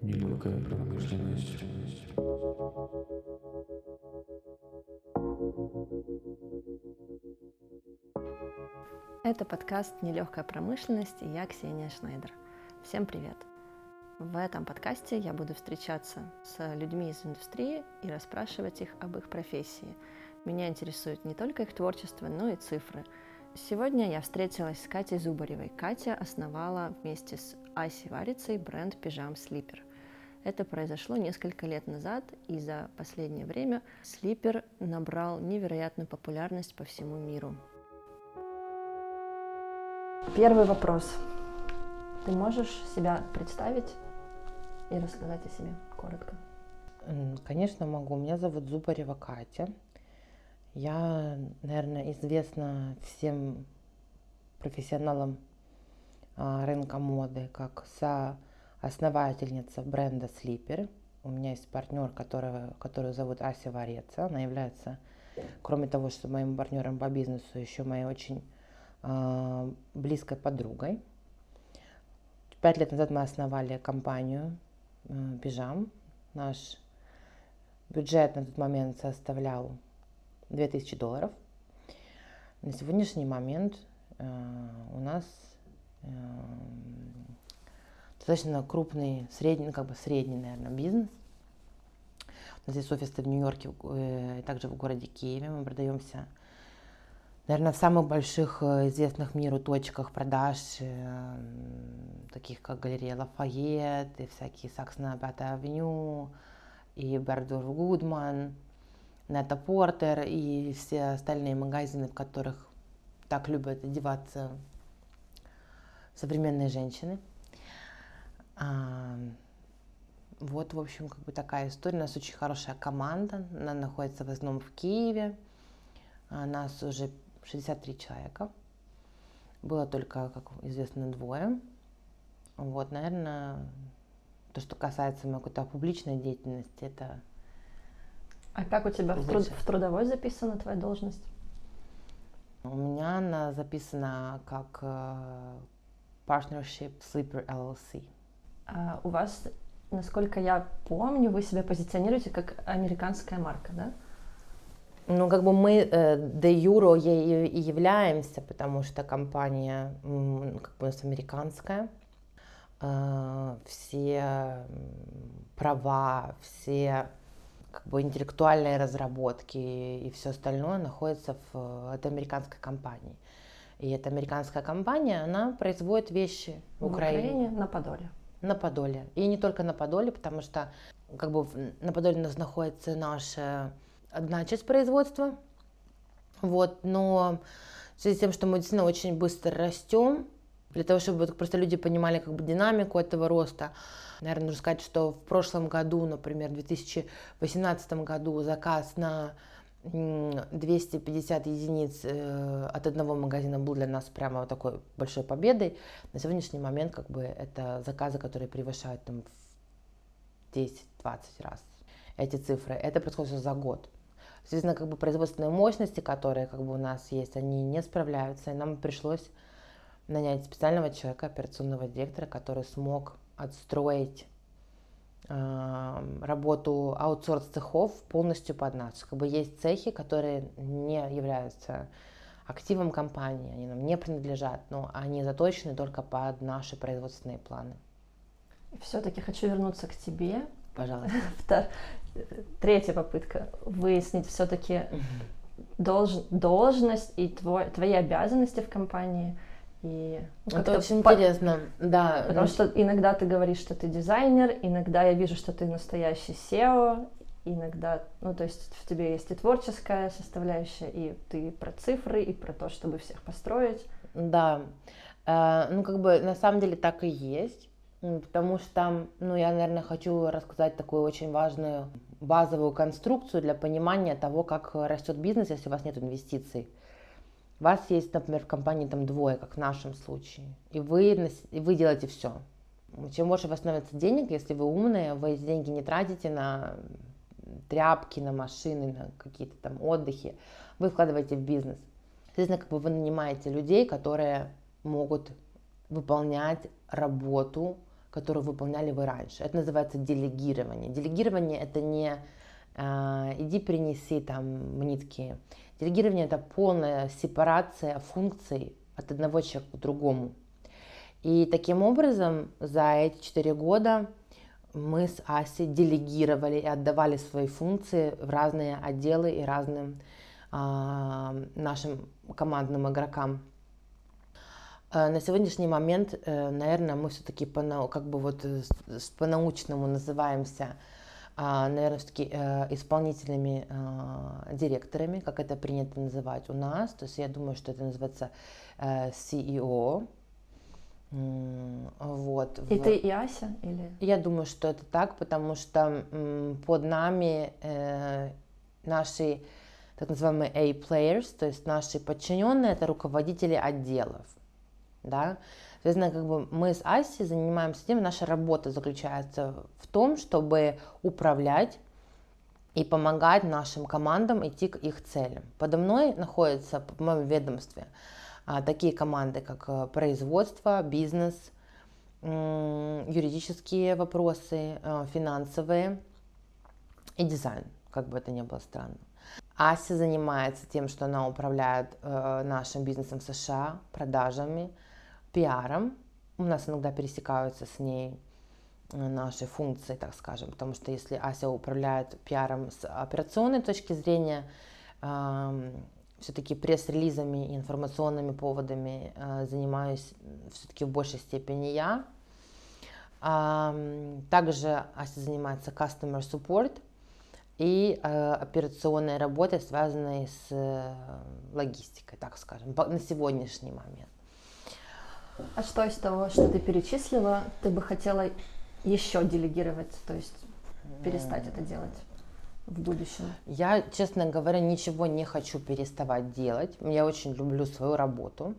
Нелегкая промышленность. Это подкаст «Нелегкая промышленность» и я Ксения Шнайдер. Всем привет! В этом подкасте я буду встречаться с людьми из индустрии и расспрашивать их об их профессии. Меня интересует не только их творчество, но и цифры. Сегодня я встретилась с Катей Зубаревой. Катя основала вместе с Асей Варицей бренд «Пижам Слипер». Это произошло несколько лет назад, и за последнее время слипер набрал невероятную популярность по всему миру. Первый вопрос. Ты можешь себя представить и рассказать о себе коротко? Конечно, могу. Меня зовут Зубарева Катя. Я, наверное, известна всем профессионалам а, рынка моды как соосновательница бренда Sleeper. У меня есть партнер, которого, которую зовут Ася Вареца. Она является, кроме того, что моим партнером по бизнесу, еще моей очень э, близкой подругой. Пять лет назад мы основали компанию Пижам. Наш бюджет на тот момент составлял 2000 долларов. На сегодняшний момент э, у нас э, достаточно крупный, средний, ну, как бы средний, наверное, бизнес. У нас есть офисы в Нью-Йорке э, и также в городе Киеве. Мы продаемся наверное, в самых больших э, известных миру точках продаж, э, таких как галерея Лафайет, и всякие Сакс на авеню, и Бердор Гудман, Нета Портер, и все остальные магазины, в которых так любят одеваться современные женщины. Вот, в общем, как бы такая история. У нас очень хорошая команда. Она находится в основном в Киеве. Нас уже 63 человека. Было только, как известно, двое. Вот, наверное, то, что касается моей какой-то публичной деятельности, это... А как у тебя в, труд, в трудовой записана твоя должность? У меня она записана как uh, Partnership Sleeper LLC. А у вас, насколько я помню, вы себя позиционируете как американская марка, да? Ну, как бы мы э, де юро ей и являемся, потому что компания как бы у нас американская. Э, все права, все как бы интеллектуальные разработки и все остальное находится в этой американской компании. И эта американская компания, она производит вещи в, в Украине. Украине на Подоле. На Подоле. И не только на Подоле, потому что как бы на Подоле у нас находится наша одна часть производства. Вот, но в связи с тем, что мы действительно очень быстро растем, для того, чтобы просто люди понимали как бы динамику этого роста, наверное, нужно сказать, что в прошлом году, например, в 2018 году заказ на 250 единиц э, от одного магазина был для нас прямо вот такой большой победой. На сегодняшний момент как бы это заказы, которые превышают там в 10-20 раз эти цифры. Это происходит за год. Соответственно, как бы производственные мощности, которые как бы у нас есть, они не справляются, и нам пришлось нанять специального человека, операционного директора, который смог отстроить э, работу аутсорс цехов полностью под нас. Как бы есть цехи, которые не являются активом компании, они нам не принадлежат, но они заточены только под наши производственные планы. Все-таки хочу вернуться к тебе. Пожалуйста. третья попытка выяснить все-таки долж, должность и твой, твои обязанности в компании. И ну, это очень по... интересно, да. Потому что иногда ты говоришь, что ты дизайнер, иногда я вижу, что ты настоящий SEO, иногда, ну то есть в тебе есть и творческая составляющая, и ты про цифры, и про то, чтобы всех построить. Да, э, ну как бы на самом деле так и есть, потому что, ну я, наверное, хочу рассказать такую очень важную базовую конструкцию для понимания того, как растет бизнес, если у вас нет инвестиций. У вас есть, например, в компании там двое, как в нашем случае, и вы, и вы делаете все. Чем больше у вас становится денег, если вы умные, вы эти деньги не тратите на тряпки, на машины, на какие-то там отдыхи, вы вкладываете в бизнес. Соответственно, как бы вы нанимаете людей, которые могут выполнять работу, которую выполняли вы раньше. Это называется делегирование. Делегирование это не э, иди принеси там нитки. Делегирование это полная сепарация функций от одного человека к другому. И таким образом за эти четыре года мы с Асей делегировали и отдавали свои функции в разные отделы и разным э, нашим командным игрокам. Э, на сегодняшний момент, э, наверное, мы все-таки по, как бы вот по-научному называемся, а, наверное, все-таки э, исполнительными директорами, как это принято называть у нас. То есть я думаю, что это называется CEO. Вот. И ты и Ася? Или? Я думаю, что это так, потому что под нами наши так называемые A-players, то есть наши подчиненные, это руководители отделов да. Соответственно, как бы мы с Асей занимаемся тем, наша работа заключается в том, чтобы управлять и помогать нашим командам идти к их целям. Подо мной находятся в моем ведомстве а, такие команды, как э, производство, бизнес, юридические вопросы, э, финансовые и дизайн, как бы это ни было странно. Ася занимается тем, что она управляет э, нашим бизнесом в США, продажами, пиаром. У нас иногда пересекаются с ней э, наши функции, так скажем, потому что если Ася управляет пиаром с операционной точки зрения, все-таки пресс-релизами и информационными поводами э, занимаюсь все-таки в большей степени я. Также Ася занимается customer support и э, операционной работой, связанной с логистикой, так скажем, на сегодняшний момент. А что из того, что ты перечислила, ты бы хотела еще делегировать, то есть перестать это делать в будущем? Я, честно говоря, ничего не хочу переставать делать. Я очень люблю свою работу.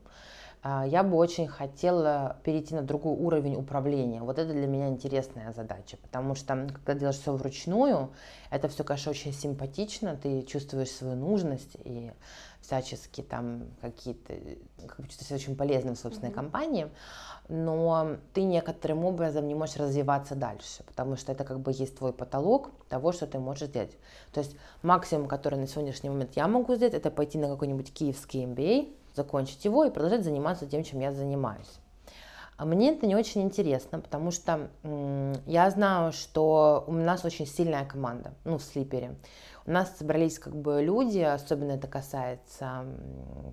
А, я бы очень хотела перейти на другой уровень управления. Вот это для меня интересная задача, потому что когда делаешь все вручную, это все, конечно, очень симпатично, ты чувствуешь свою нужность и всячески там какие-то, как бы чувствуешь очень полезным в собственной mm-hmm. компании, но ты некоторым образом не можешь развиваться дальше, потому что это как бы есть твой потолок того, что ты можешь сделать. То есть максимум, который на сегодняшний момент я могу сделать, это пойти на какой-нибудь киевский MBA, закончить его и продолжать заниматься тем, чем я занимаюсь. А мне это не очень интересно, потому что я знаю, что у нас очень сильная команда, ну, в слипере. У нас собрались как бы люди, особенно это касается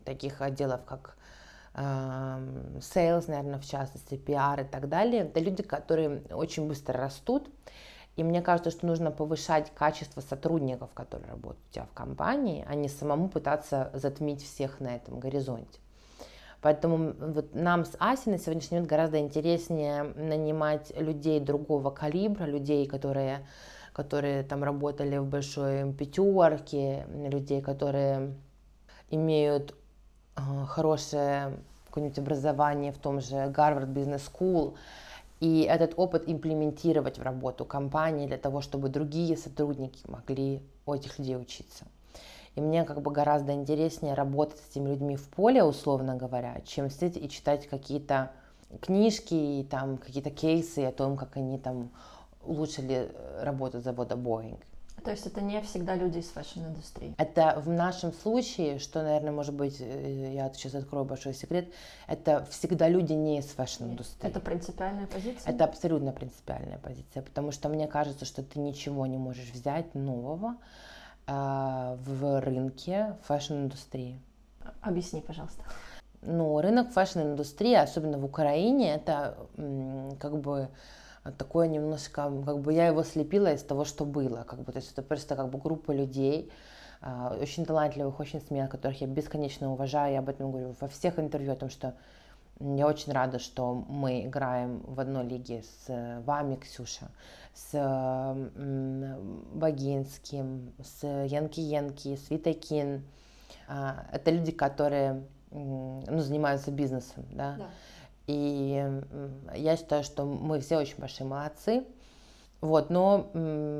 таких отделов, как sales, наверное, в частности, PR и так далее. Это люди, которые очень быстро растут, и мне кажется, что нужно повышать качество сотрудников, которые работают у тебя в компании, а не самому пытаться затмить всех на этом горизонте. Поэтому вот нам с Асей на сегодняшний момент гораздо интереснее нанимать людей другого калибра, людей, которые, которые там работали в большой пятерке, людей, которые имеют э, хорошее какое-нибудь образование в том же Гарвард Бизнес School, и этот опыт имплементировать в работу компании для того, чтобы другие сотрудники могли у этих людей учиться. И мне как бы гораздо интереснее работать с этими людьми в поле, условно говоря, чем сидеть и читать какие-то книжки и там какие-то кейсы о том, как они там улучшили работу завода Boeing. То есть это не всегда люди из fashion-индустрии? Это в нашем случае, что, наверное, может быть, э, я сейчас открою большой секрет, это всегда люди не из fashion-индустрии. Это принципиальная позиция? Это абсолютно принципиальная позиция, потому что мне кажется, что ты ничего не можешь взять нового э, в рынке фэшн-индустрии. Объясни, пожалуйста. Ну, рынок фэшн-индустрии, особенно в Украине, это как бы такое немножко, как бы я его слепила из того, что было, как бы, то есть это просто как бы группа людей, а, очень талантливых, очень смелых, которых я бесконечно уважаю, я об этом говорю во всех интервью, о том, что я очень рада, что мы играем в одной лиге с вами, Ксюша, с Богинским, с Yanki Yanki, с Vita Kin. А, это люди, которые ну, занимаются бизнесом, да? да. И я считаю, что мы все очень большие молодцы. Вот, но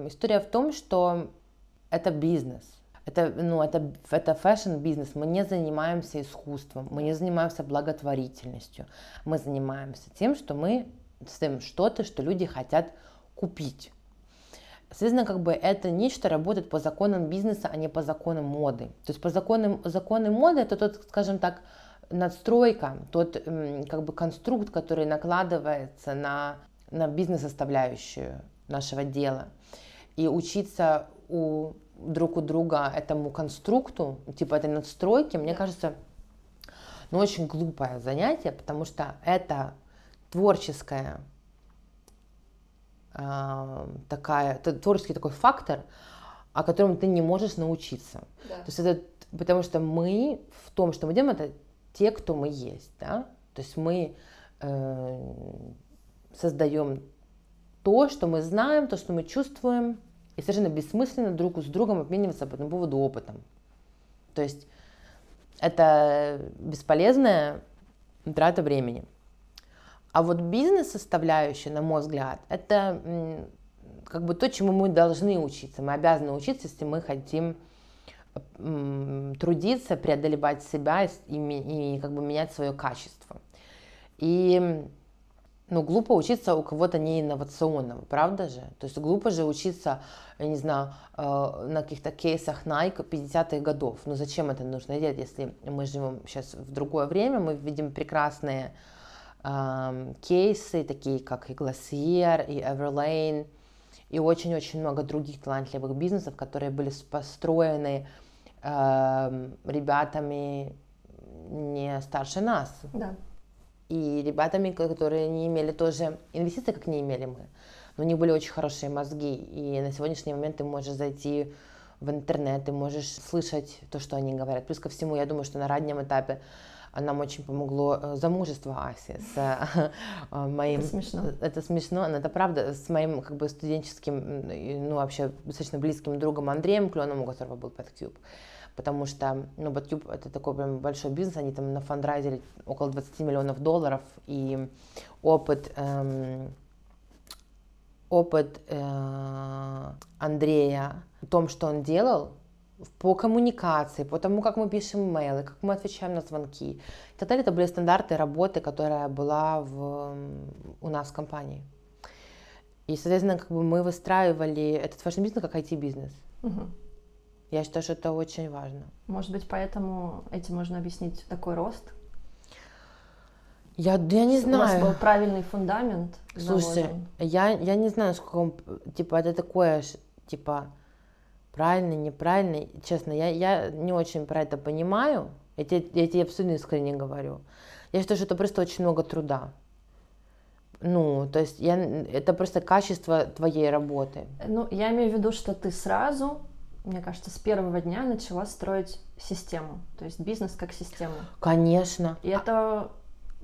история в том, что это бизнес. Это, ну, это, это фэшн-бизнес. Мы не занимаемся искусством, мы не занимаемся благотворительностью. Мы занимаемся тем, что мы ставим что-то, что люди хотят купить. Соответственно, как бы это нечто работает по законам бизнеса, а не по законам моды. То есть по законам законы моды это тот, скажем так, надстройка, тот как бы конструкт, который накладывается на, на бизнес-составляющую нашего дела. И учиться у друг у друга этому конструкту, типа этой надстройки, мне кажется, ну, очень глупое занятие, потому что это творческая э, такая, творческий такой фактор, о котором ты не можешь научиться. Да. То есть это, потому что мы в том, что мы делаем, это те, кто мы есть, да. То есть мы э, создаем то, что мы знаем, то, что мы чувствуем, и совершенно бессмысленно друг с другом обмениваться по этому поводу опытом. То есть это бесполезная трата времени. А вот бизнес-составляющая, на мой взгляд, это как бы то, чему мы должны учиться. Мы обязаны учиться, если мы хотим трудиться, преодолевать себя и, и как бы менять свое качество. И ну, глупо учиться у кого-то не инновационного, правда же? То есть глупо же учиться, я не знаю, э, на каких-то кейсах Nike 50-х годов. Ну, зачем это нужно делать, если мы живем сейчас в другое время, мы видим прекрасные э, кейсы, такие как и Glacier, и Everlane, и очень-очень много других талантливых бизнесов, которые были построены э, ребятами не старше нас. Да и ребятами, которые не имели тоже инвестиций, как не имели мы. Но у них были очень хорошие мозги. И на сегодняшний момент ты можешь зайти в интернет, ты можешь слышать то, что они говорят. Плюс ко всему, я думаю, что на раннем этапе нам очень помогло э, замужество Аси с э, моим... Это смешно. Это смешно, но это правда. С моим как бы студенческим, ну вообще достаточно близким другом Андреем Кленом, у которого был PetCube потому что, ну, Батюб это такой прям большой бизнес, они там на фандрайзере около 20 миллионов долларов, и опыт, эм, опыт э, Андрея в том, что он делал, по коммуникации, по тому, как мы пишем мейлы, как мы отвечаем на звонки и так далее, это были стандарты работы, которая была в, у нас в компании. И, соответственно, как бы мы выстраивали этот фэшн-бизнес как IT-бизнес. Угу. Я считаю, что это очень важно. Может быть, поэтому этим можно объяснить такой рост? Я, я не знаю. У вас был правильный фундамент. Слушай, я, я не знаю, сколько он, типа, это такое, типа, правильный, неправильный. Честно, я, я не очень про это понимаю. Я тебе, я тебе абсолютно искренне говорю. Я считаю, что это просто очень много труда. Ну, то есть я, это просто качество твоей работы. Ну, я имею в виду, что ты сразу мне кажется, с первого дня начала строить систему, то есть бизнес как систему. Конечно. И это,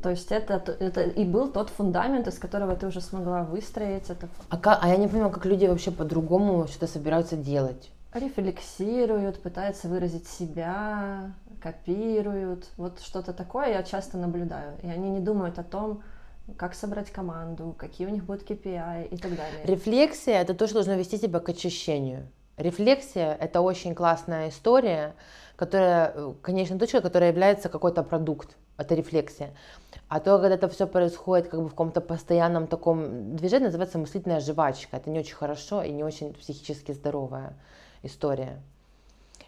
то есть это, это и был тот фундамент, из которого ты уже смогла выстроить это. А, как, а я не понимаю, как люди вообще по-другому что-то собираются делать. Рефлексируют, пытаются выразить себя, копируют, вот что-то такое я часто наблюдаю. И они не думают о том, как собрать команду, какие у них будут KPI и так далее. Рефлексия – это то, что должно вести тебя к очищению. Рефлексия – это очень классная история, которая, конечная точка, которая является какой-то продукт, это рефлексия. А то, когда это все происходит как бы в каком-то постоянном таком движении, называется мыслительная жвачка. Это не очень хорошо и не очень психически здоровая история.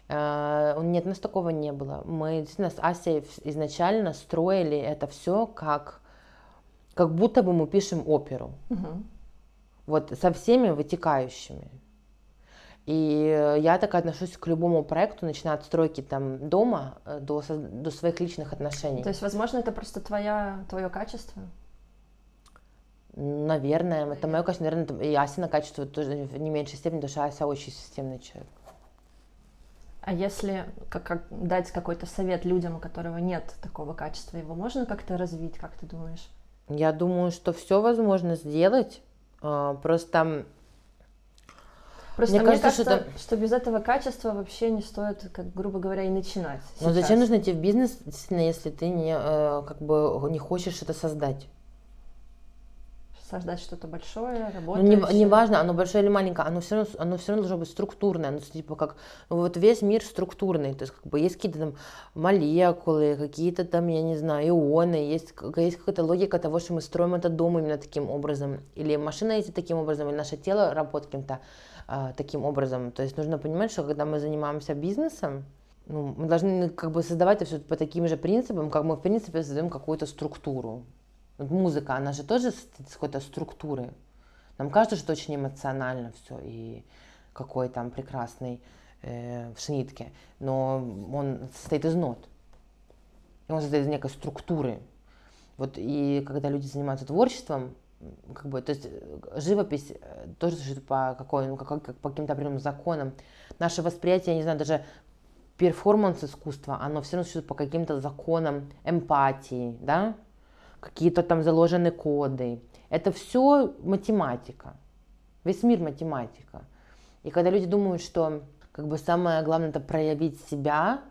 Uh, нет, у нас такого не было. Мы действительно с Асей изначально строили это все как, как будто бы мы пишем оперу. Угу. Вот со всеми вытекающими. И я так отношусь к любому проекту, начиная от стройки там дома э, до, до своих личных отношений. То есть, возможно, это просто твоя, твое качество? Наверное, это мое качество, наверное, и Асина качество тоже в не меньшей степени, потому что Ася очень системный человек. А если как, как дать какой-то совет людям, у которого нет такого качества, его можно как-то развить, как ты думаешь? Я думаю, что все возможно сделать. А, просто Просто мне, мне кажется, кажется что, что без этого качества вообще не стоит, как грубо говоря, и начинать. Но зачем нужно идти в бизнес, действительно, если ты не, э, как бы, не хочешь это создать? создать что-то большое, Ну, работающее. не, не важно, оно большое или маленькое, оно все равно, оно все равно должно быть структурное. Ну, типа как, ну, вот весь мир структурный, то есть как бы есть какие-то там молекулы, какие-то там, я не знаю, ионы, есть, есть какая-то логика того, что мы строим этот дом именно таким образом, или машина ездит таким образом, или наше тело работает каким-то а, таким образом. То есть нужно понимать, что когда мы занимаемся бизнесом, ну, мы должны как бы создавать это все по таким же принципам, как мы в принципе создаем какую-то структуру. Вот музыка, она же тоже состоит какой-то структуры. Нам кажется, что очень эмоционально все и какой там прекрасный э, в шнитке, но он состоит из нот. И он состоит из некой структуры. Вот и когда люди занимаются творчеством, как бы, то есть э, живопись э, тоже существует по, какой, ну, как, как по каким-то определенным законам. Наше восприятие, я не знаю, даже перформанс искусства, оно все равно существует по каким-то законам эмпатии, да, какие-то там заложены коды. Это все математика. Весь мир математика. И когда люди думают, что как бы самое главное это проявить себя,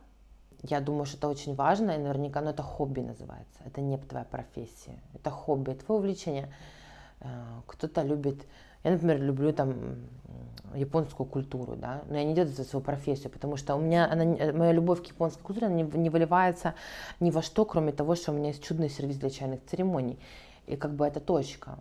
я думаю, что это очень важно, и наверняка, но это хобби называется. Это не твоя профессия. Это хобби, это твое увлечение. Э, Кто-то любит, я, например, люблю там японскую культуру, да, но я не делаю это свою профессию, потому что у меня, она, не- моя любовь к японской культуре, она не, не выливается ни во что, кроме того, что у меня есть чудный сервис для чайных церемоний. И как бы это точка.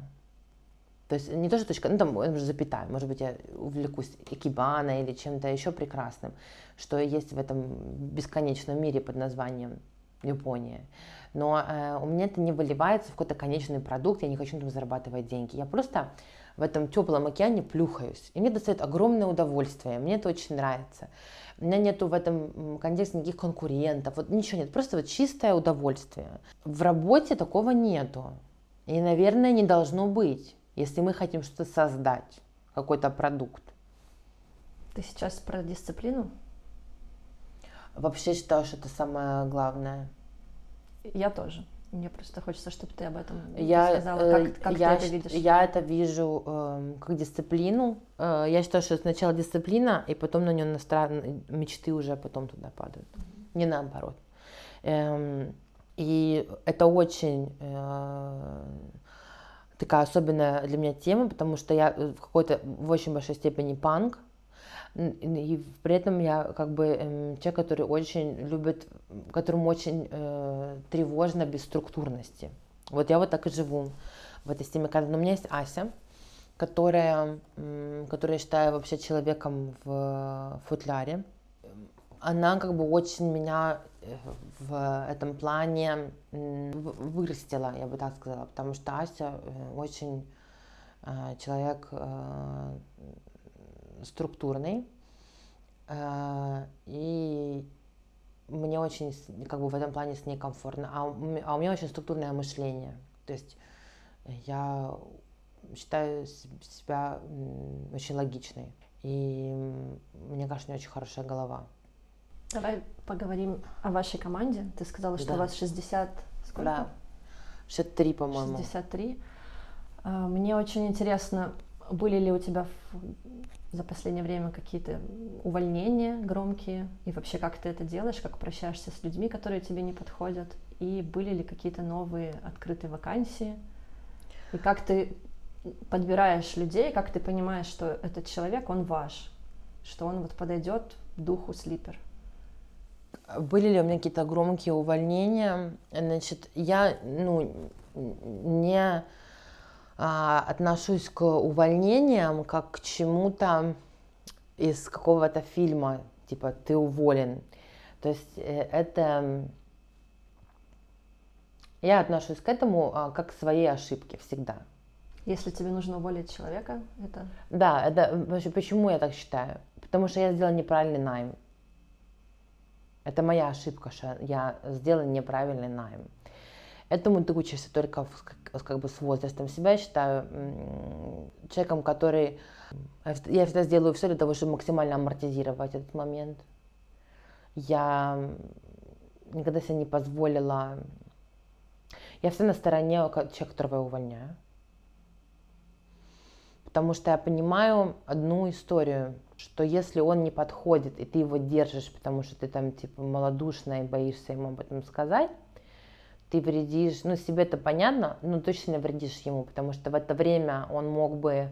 То есть не то, что точка, ну там уже запятая, может быть, я увлекусь экибана или чем-то еще прекрасным, что есть в этом бесконечном мире под названием Япония. Но э, у меня это не выливается в какой-то конечный продукт, я не хочу на этом зарабатывать деньги. Я просто в этом теплом океане плюхаюсь. И мне доставит огромное удовольствие, мне это очень нравится. У меня нету в этом контексте никаких конкурентов, вот ничего нет, просто вот чистое удовольствие. В работе такого нету. И, наверное, не должно быть, если мы хотим что-то создать, какой-то продукт. Ты сейчас про дисциплину? Вообще считаю, что это самое главное. Я тоже. Мне просто хочется, чтобы ты об этом Я, сказала, э, как, как я, ты это видишь. я это вижу эм, как дисциплину. Э, я считаю, что сначала дисциплина, и потом на нее мечты уже потом туда падают. Не наоборот. Эм, и это очень э, такая особенная для меня тема, потому что я э, в какой-то в очень большой степени панк. И при этом я как бы эм, человек, который очень любит, которому очень э, тревожно бесструктурности. Вот я вот так и живу в этой системе. Но у меня есть Ася, которая, которую я считаю вообще человеком в футляре. Она как бы очень меня э, в этом плане вырастила, я бы так сказала, потому что Ася э, очень э, человек структурный, э, и мне очень как бы в этом плане с ней комфортно. А у, а у меня очень структурное мышление. То есть я считаю себя очень логичной. И мне кажется, у меня очень хорошая голова. Давай поговорим о вашей команде. Ты сказала, что Да. у вас 60... Сколько? Да. 63, по-моему. 63. А, Мне очень интересно, были ли у тебя в- за последнее время какие-то увольнения громкие? И вообще, как ты это делаешь? Как прощаешься с людьми, которые тебе не подходят? И были ли какие-то новые открытые вакансии? И как ты подбираешь людей, как ты понимаешь, что этот человек, он ваш? Что он вот подойдет духу слипер? Были ли у меня какие-то громкие увольнения? Значит, я ну, не отношусь к увольнениям как к чему-то из какого-то фильма, типа ты уволен. То есть э, это я отношусь к этому а, как к своей ошибке всегда. Если тебе нужно уволить человека, это Да, это почему я так считаю? Потому что я сделала неправильный найм. Это моя ошибка, что я сделала неправильный найм. Этому ты учишься только в- как, как бы с возрастом. Себя считаю человеком, который... Я всегда- сделаю все для того, чтобы максимально амортизировать этот момент. Я никогда себе не позволила... Я всегда на стороне человека, которого я увольняю. Потому что я понимаю одну историю, что если он не подходит, и ты его держишь, потому что ты там типа малодушная и боишься ему об этом сказать, ты вредишь, ну, себе это понятно, но точно вредишь ему, потому что в это время он мог бы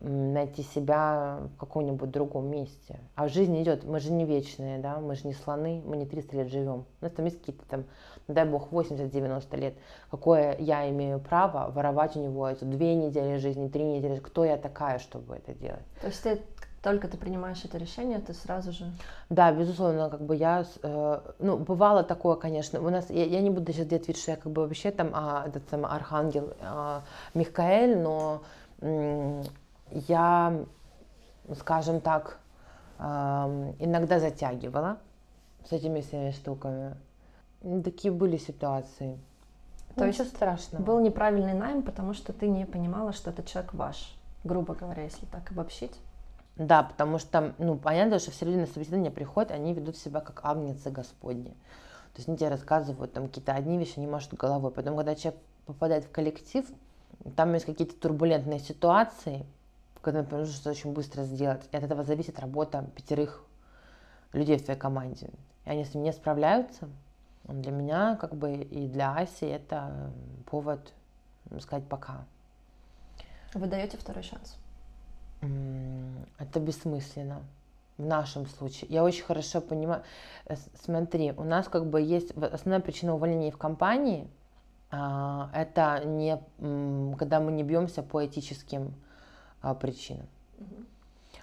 найти себя в каком-нибудь другом месте. А в жизни идет, мы же не вечные, да, мы же не слоны, мы не 300 лет живем. У нас там есть какие-то там, ну, дай бог, 80-90 лет. Какое я имею право воровать у него эту две недели жизни, три недели, кто я такая, чтобы это делать? То есть ты только ты принимаешь это решение, ты сразу же... Да, безусловно, как бы я, э, ну, бывало такое, конечно, у нас, я, я не буду сейчас делать вид, что я как бы вообще там а, этот самый архангел а, Михаэль, но я, скажем так, иногда затягивала с этими всеми штуками. Такие были ситуации. То есть страшно. Был неправильный найм, потому что ты не понимала, что этот человек ваш, грубо говоря, если так обобщить. Да, потому что, ну, понятно, что все люди на собеседование приходят, они ведут себя как агнецы Господни. То есть они тебе рассказывают там какие-то одни вещи, они машут головой. Потом, когда человек попадает в коллектив, там есть какие-то турбулентные ситуации, когда нужно что-то очень быстро сделать. И от этого зависит работа пятерых людей в твоей команде. И они с ним не справляются. Для меня, как бы, и для Аси это повод сказать пока. Вы даете второй шанс? Это бессмысленно в нашем случае. Я очень хорошо понимаю. Э, смотри, у нас как бы есть основная причина увольнения в компании. А, это не когда мы не бьемся по этическим а, причинам. Угу.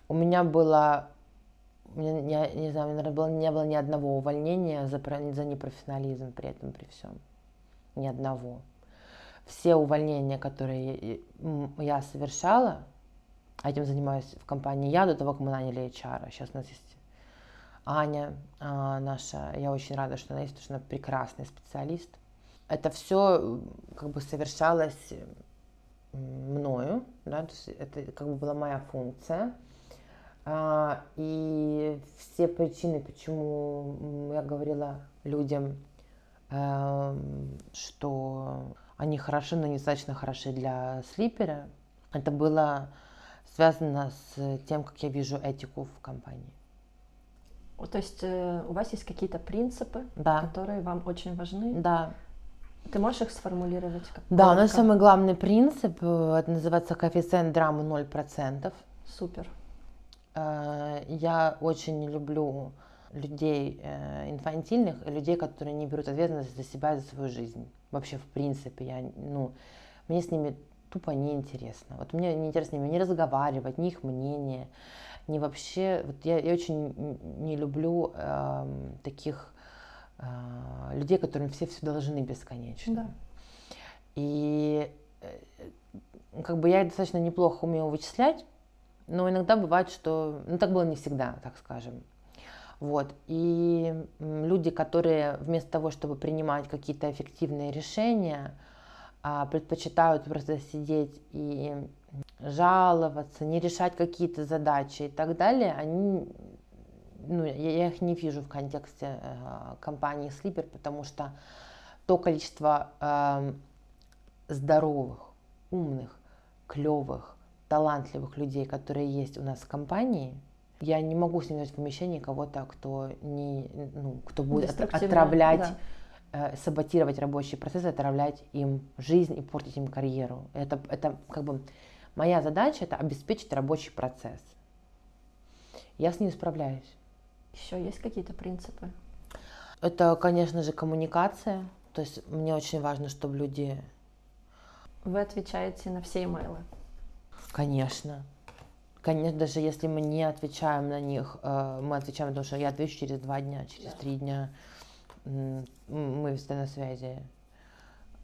У меня было, я не знаю, наверное, было, не было ни одного увольнения за, за непрофессионализм при этом, при всем. Ни одного. Все увольнения, которые я совершала, этим занимаюсь в компании я до того, как мы наняли HR. Сейчас у нас есть Аня а, наша. Я очень рада, что она есть, потому что она прекрасный специалист. Это все как бы совершалось мною, да, то есть это как бы была моя функция. А, и все причины, почему я говорила людям, а, что они хороши, но недостаточно хороши для слипера, это было связано с тем, как я вижу этику в компании. То есть э, у вас есть какие-то принципы, да. которые вам очень важны? Да. Ты можешь их сформулировать? Как да, у нас самый главный принцип, э, это называется коэффициент драмы 0%. Супер. Э, я очень люблю людей инфантильных, людей, которые не берут ответственность за себя и за свою жизнь. Вообще, в принципе, я, ну, мне с ними тупо неинтересно. Вот мне неинтересно не разговаривать, ни их мнение, ни вообще. Вот я, я очень не люблю э, таких э, людей, которым все все должны бесконечно. Да. И э, как бы я достаточно неплохо умею вычислять, но иногда бывает, что, ну так было не всегда, так скажем. Вот. И люди, которые вместо того, чтобы принимать какие-то эффективные решения, предпочитают просто сидеть и жаловаться, не решать какие-то задачи и так далее, они, ну, я, их не вижу в контексте э, компании Sleeper, потому что то количество э, здоровых, умных, клевых, талантливых людей, которые есть у нас в компании, я не могу с ними в помещении кого-то, кто не, ну, кто будет отравлять да Э, саботировать рабочий процесс, отравлять им жизнь и портить им карьеру. Это, это как бы моя задача это обеспечить рабочий процесс. Я с ним справляюсь. Еще есть какие-то принципы? Это, конечно же, коммуникация. То есть мне очень важно, чтобы люди... Вы отвечаете на все имейлы? Конечно. Конечно, даже если мы не отвечаем на них, э, мы отвечаем, потому что я отвечу через два дня, через три дня мы всегда на связи.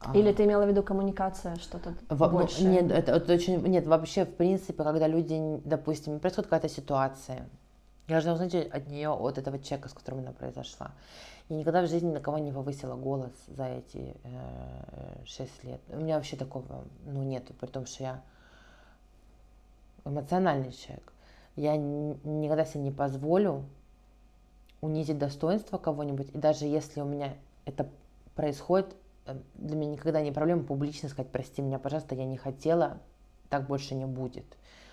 А. Или ты имела в виду коммуникация, что-то Во, ну, больше? Нет, это, это очень, нет, вообще, в принципе, когда люди, допустим, происходит какая-то ситуация, я должна узнать от нее, от этого человека, с которым она произошла. Я никогда в жизни на кого не повысила голос за эти э, 6 лет. У меня вообще такого, ну, нету, при том, что я эмоциональный человек. Я никогда себе не позволю унизить достоинство кого-нибудь, и даже если у меня это происходит, э, для меня никогда не проблема публично сказать, прости меня, пожалуйста, я не хотела, так больше не будет.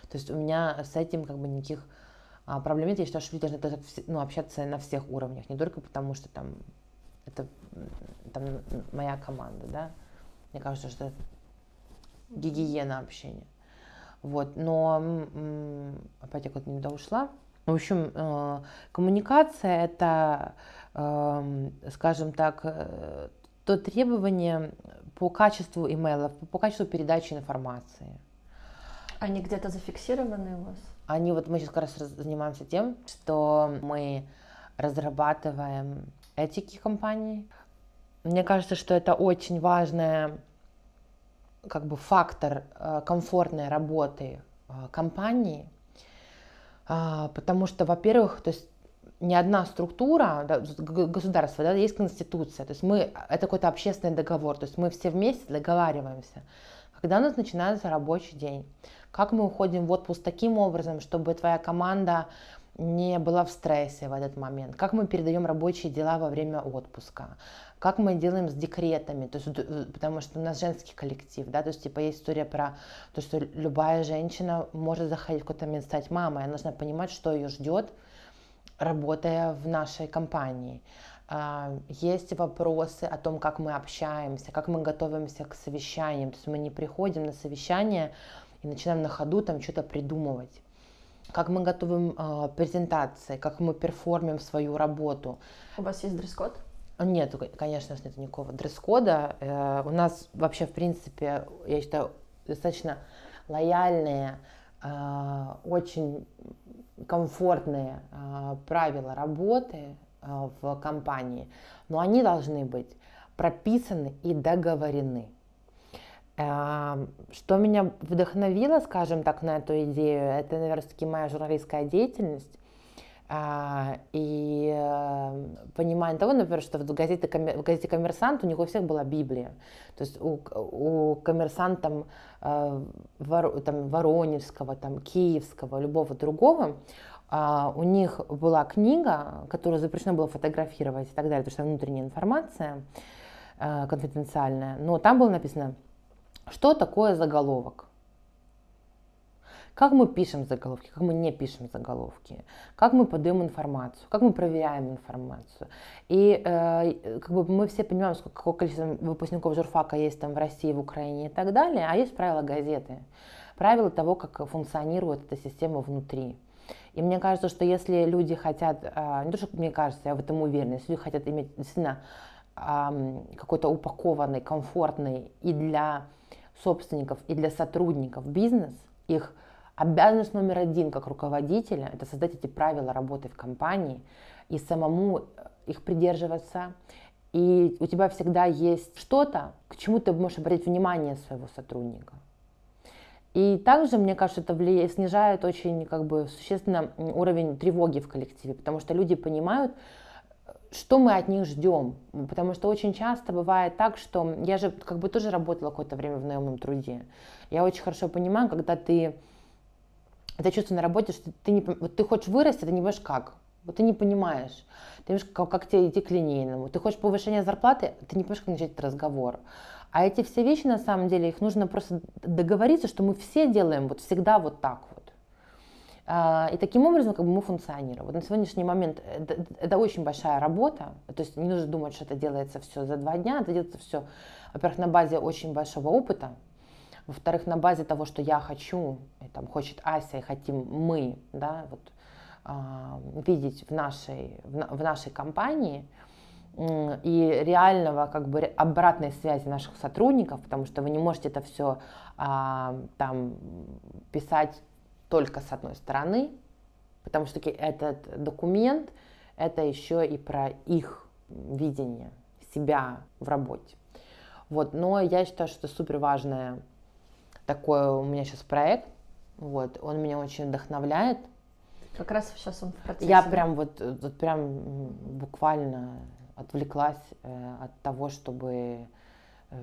То есть у меня с этим как бы никаких а, проблем нет. Я считаю, что люди должны ну, общаться на всех уровнях, не только потому, что там это там моя команда, да. Мне кажется, что это гигиена общения. Вот, но опять я куда-то не ушла. В общем, э, коммуникация это, эм, скажем так, э, то требование по качеству имейлов, по качеству передачи информации. Они где-то зафиксированы у вас? Они вот мы сейчас как раз занимаемся тем, что мы разрабатываем этики компании. Мне кажется, что это очень важная как бы фактор э, комфортной работы компании, потому что, во-первых, то есть не одна структура да, государства, да, есть конституция, то есть мы, это какой-то общественный договор, то есть мы все вместе договариваемся. Когда у нас начинается рабочий день, как мы уходим в отпуск таким образом, чтобы твоя команда не была в стрессе в этот момент, как мы передаем рабочие дела во время отпуска, как мы делаем с декретами, то есть, э, потому что у нас женский коллектив, да, то есть типа есть история про то, что любая женщина может заходить в какой-то момент стать мамой, она должна понимать, что ее ждет, работая в нашей компании. А, есть вопросы о том, как мы общаемся, как мы готовимся к совещаниям, то есть мы не приходим на совещание и начинаем на ходу там что-то придумывать как мы готовим э, презентации, как мы перформим свою работу. У вас есть дресс-код? Нет, конечно, нет никакого дресс-кода. Э, у нас вообще, в принципе, я считаю, достаточно лояльные, э, очень комфортные э, правила работы в компании, но они должны быть прописаны и договорены. Что меня вдохновило, скажем так, на эту идею, это, наверное, таки моя журналистская деятельность. А, и э, понимание того, например, что в газете, в газете «Коммерсант» у них у всех была Библия. То есть у, у коммерсант э, там, Воронежского, там, Киевского, любого другого, а, у них была книга, которую запрещено было фотографировать и так далее, потому что внутренняя информация э, конфиденциальная. Но там было написано, что такое заголовок как мы пишем заголовки, как мы не пишем заголовки, как мы подаем информацию, как мы проверяем информацию. И э, как бы мы все понимаем, сколько, какое количество выпускников журфака есть там в России, в Украине и так далее, а есть правила газеты, правила того, как функционирует эта система внутри. И мне кажется, что если люди хотят, э, не то, что мне кажется, я в этом уверена, если люди хотят иметь действительно э, какой-то упакованный, комфортный и для собственников, и для сотрудников бизнес, их Обязанность номер один как руководителя – это создать эти правила работы в компании и самому э, их придерживаться. И у тебя всегда есть что-то, к чему ты можешь обратить внимание своего сотрудника. И также, мне кажется, это влияет, снижает очень как бы, существенно уровень тревоги в коллективе, потому что люди понимают, что мы от них ждем. Потому что очень часто бывает так, что я же как бы тоже работала какое-то время в наемном труде. Я очень хорошо понимаю, когда ты это чувство на работе, что ты, не, вот ты хочешь вырасти, ты не понимаешь как. Вот ты не понимаешь. Ты не понимаешь, как, как тебе идти к линейному. Ты хочешь повышения зарплаты, ты не понимаешь, как начать этот разговор. А эти все вещи, на самом деле, их нужно просто договориться, что мы все делаем вот всегда вот так. А, и таким образом как бы мы функционируем. Вот на сегодняшний момент это, это очень большая работа. То есть не нужно думать, что это делается все за два дня. Это делается все, во-первых, на базе очень большого опыта. Во-вторых, на базе того, что я хочу, и там хочет Ася, и хотим мы, да, вот, а, видеть в нашей, в, в нашей компании, и реального как бы обратной связи наших сотрудников, потому что вы не можете это все а, там писать только с одной стороны, потому что этот документ это еще и про их видение себя в работе. Вот, но я считаю, что супер важная такой у меня сейчас проект, вот, он меня очень вдохновляет. Как раз сейчас он в процессе. Я прям вот, вот прям буквально отвлеклась э, от того, чтобы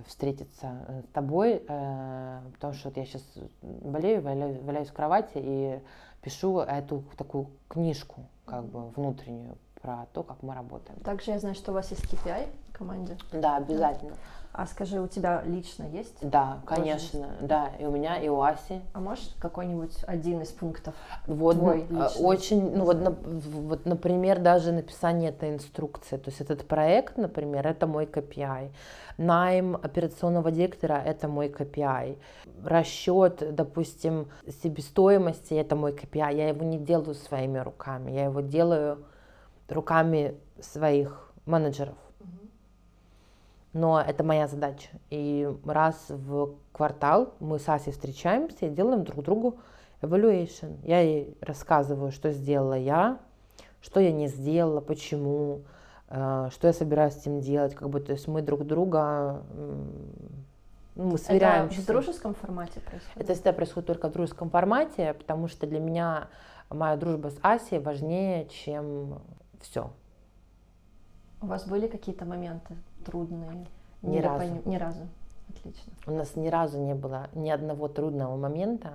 встретиться э, с тобой, э, потому что вот я сейчас болею, валяюсь, валяюсь в кровати и пишу эту такую книжку, как бы внутреннюю, про то, как мы работаем. Также я знаю, что у вас есть KPI в команде. Да, обязательно. А скажи, у тебя лично есть? Да, конечно, да, и у меня, и у Аси. А можешь какой-нибудь один из пунктов? Вот, Твой личный. очень, ну вот, вот, например, даже написание этой инструкции, то есть этот проект, например, это мой KPI, найм операционного директора – это мой KPI, расчет, допустим, себестоимости – это мой KPI, я его не делаю своими руками, я его делаю руками своих менеджеров. Но это моя задача. И раз в квартал мы с Асей встречаемся и делаем друг другу evaluation. Я ей рассказываю, что сделала я, что я не сделала, почему, э, что я собираюсь с этим делать. Как бы, то есть мы друг друга мы Это сверяемся. в дружеском формате происходит? Это всегда происходит только в дружеском формате, потому что для меня моя дружба с Асей важнее, чем все. У вас были какие-то моменты трудные? Ни разу. Недопони- Ни разу. Отлично. У нас ни разу не было ни одного трудного момента,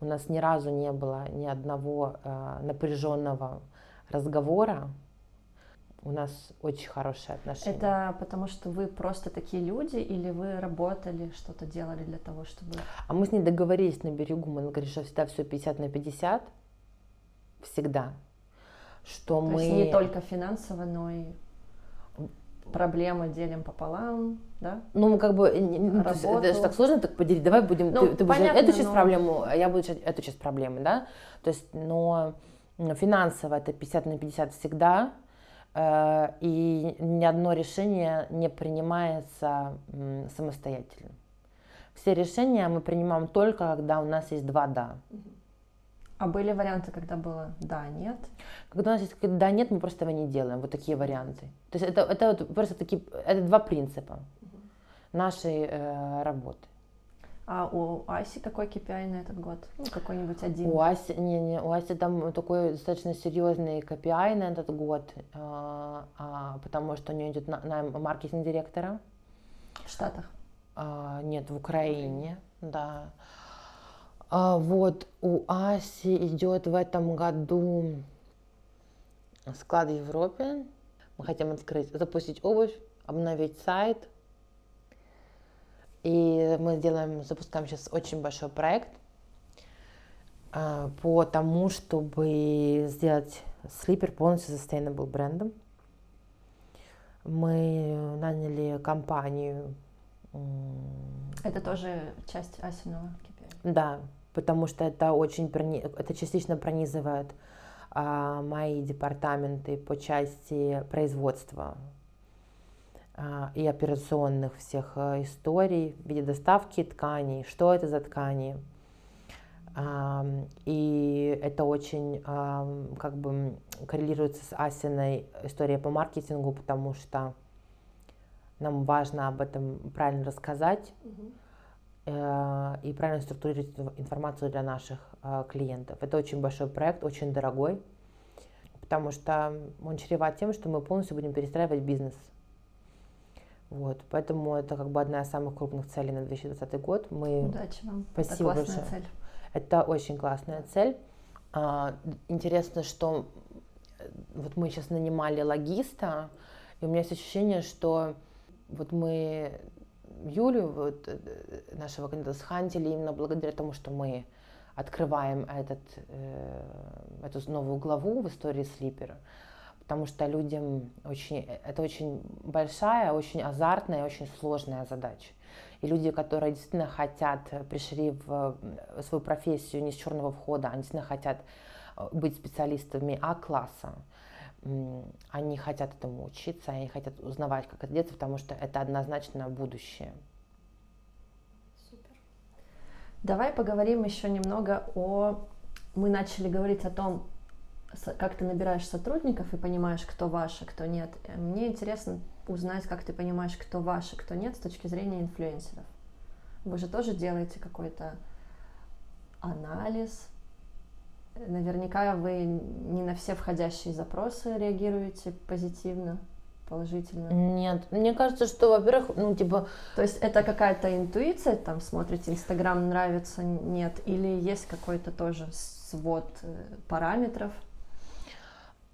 у нас ни разу не было ни одного э, напряженного разговора. У нас очень хорошие отношения. Это потому что вы просто такие люди, или вы работали, что-то делали для того, чтобы... А мы с ней договорились на берегу, мы говорили, что всегда все 50 на 50, всегда. Что То мы... есть не только финансово, но и проблемы делим пополам, да? Ну, мы как бы, то есть это же Работу. так сложно так поделить. Давай будем, Ну, ты, ты будешь понятно, эту часть но- проблему, а я буду решать эту часть проблемы, да? То есть, но м, финансово это 50 на 50 всегда, э, и ни одно решение не принимается м, самостоятельно. Все решения мы принимаем только, когда у нас есть два «да». А были варианты, когда было да, нет? Когда у нас есть да, нет, мы просто его не делаем. Вот такие варианты. То есть это, это вот просто такие, это два принципа нашей э, работы. А у Аси какой KPI на этот год? Ну, какой-нибудь один. У Аси, не, не, у Аси там такой достаточно серьезный KPI на этот год, э, а, потому что у нее идет на, найм маркетинг-директора. В Штатах. А, нет, в Украине, да. А, вот у Аси идет в этом году склад в Европе. Мы хотим открыть, запустить обувь, обновить сайт. И мы сделаем, запускаем сейчас очень большой проект а, по тому, чтобы сделать слипер полностью sustainable брендом. Мы наняли компанию Это тоже часть Асиного KPI. да, потому что это очень это частично пронизывает а, мои департаменты по части производства а, и операционных всех а, историй в виде доставки тканей, что это за ткани. А, и это очень а, как бы коррелируется с Асиной историей по маркетингу, потому что нам важно об этом правильно рассказать, э, и правильно структурировать инф- информацию для наших э, клиентов. Это очень большой проект, очень дорогой, потому что он чреват тем, что мы полностью будем перестраивать бизнес. Вот, поэтому это как бы одна из самых крупных целей на 2020 год. Мы Удачи вам. Спасибо Это классная большое. цель. это очень классная цель. А, Интересно, что э, вот мы сейчас нанимали логиста, и у меня есть ощущение, что вот мы Юлю, вот, э, нашего кандидата, схантили именно благодаря тому, что мы открываем этот, э, эту новую главу в истории Слипера. Потому что людям очень, э, это очень большая, очень азартная, очень сложная задача. И люди, которые действительно хотят, э, пришли в свою профессию не с черного входа, они действительно хотят быть специалистами А-класса, они хотят этому учиться, они хотят узнавать, как это делается, потому что это однозначно будущее. Давай поговорим еще немного о... Мы начали говорить о том, как ты набираешь сотрудников и понимаешь, кто ваш, а кто нет. Э, Мне интересно узнать, как ты понимаешь, кто ваш, а кто нет с точки зрения инфлюенсеров. Вы же тоже делаете какой-то анализ. Наверняка вы не на все входящие запросы реагируете позитивно, положительно. Нет, мне кажется, что, во-первых, ну, типа, То есть это какая-то интуиция, там смотрите, Инстаграм нравится, нет, или есть какой-то тоже свод э, параметров?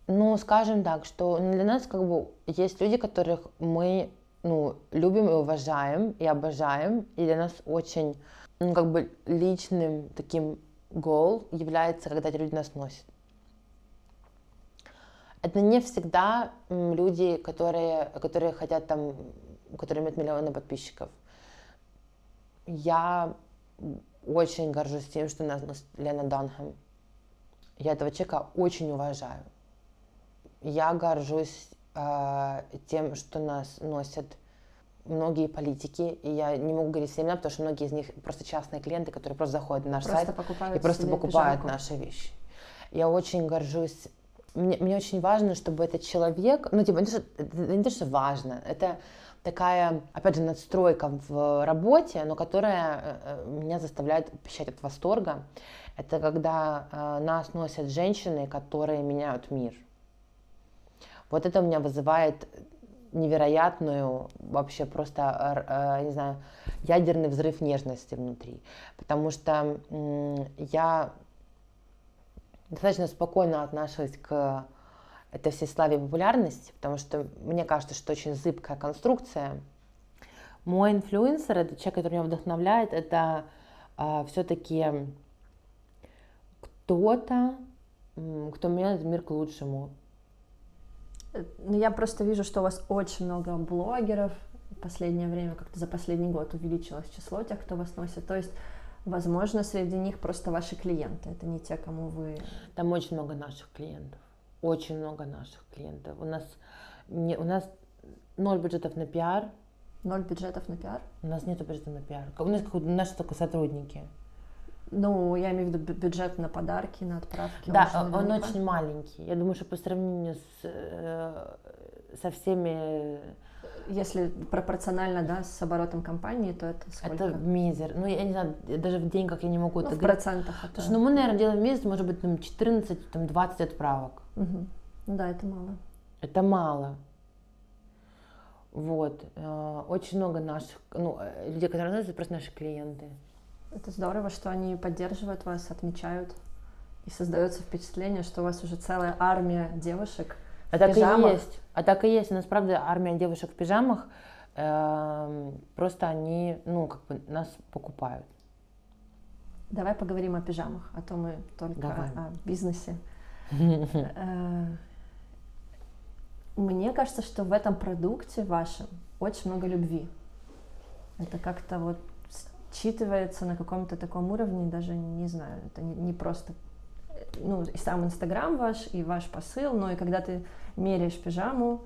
Ну, скажем так, что для нас как бы есть люди, которых мы ну, любим и уважаем, и обожаем, и для нас очень, ну, как бы личным таким гол является, когда люди нас носят. Это не всегда люди, которые, которые хотят там, которые имеют миллионы подписчиков. Я очень горжусь тем, что нас носит Лена Данхэм. Я этого человека очень уважаю. Я горжусь э, тем, что нас носят многие политики, и я не могу говорить все имена, потому что многие из них просто частные клиенты, которые просто заходят на наш просто сайт и просто покупают пижамку. наши вещи. Я очень горжусь. Мне, мне очень важно, чтобы этот человек, ну типа, не то, что, это не то, что важно, это такая, опять же, надстройка в работе, но которая э, э, меня заставляет пищать от восторга. Это когда э, нас носят женщины, которые меняют мир. Вот это у меня вызывает невероятную, вообще просто, не знаю, ядерный взрыв нежности внутри. Потому что я достаточно спокойно отношусь к этой всей славе и популярности, потому что мне кажется, что очень зыбкая конструкция. Мой инфлюенсер, это человек, который меня вдохновляет, это э, все-таки кто-то, кто меняет мир к лучшему. Ну, я просто вижу, что у вас очень много блогеров. В последнее время, как-то за последний год увеличилось число тех, кто вас носит. То есть, возможно, среди них просто ваши клиенты. Это не те, кому вы... Там очень много наших клиентов. Очень много наших клиентов. У нас, не, у нас ноль бюджетов на пиар. Ноль бюджетов на пиар? У нас нет бюджета на пиар. У нас как, наши только сотрудники. Ну, я имею в виду бюджет на подарки, на отправки. Да, он, он очень маленький. Я думаю, что по сравнению с, э, со всеми... Если пропорционально, да, с оборотом компании, то это сколько? Это мизер. Ну, я не знаю, даже в деньгах я не могу ну, это в говорить. процентах. Это... Потому что, ну, мы, наверное, делаем в месяц, может быть, там 14, там 20 отправок. Угу. Да, это мало. Это мало. Вот. Э, очень много наших, ну, э, людей, которые нас, это просто наши клиенты. Это здорово, что они поддерживают вас, отмечают. И создается впечатление, что у вас уже целая армия девушек а так пижамах. и есть. А так и есть. У нас, правда, армия девушек в пижамах. Э, просто они, ну, как бы нас покупают. Давай поговорим о пижамах, а то мы только Давай. о бизнесе. Э, мне кажется, что в этом продукте вашем очень много любви. Это как-то вот считывается на каком-то таком уровне, даже не знаю, это не, не просто, ну, и сам Инстаграм ваш, и ваш посыл, но и когда ты меряешь пижаму,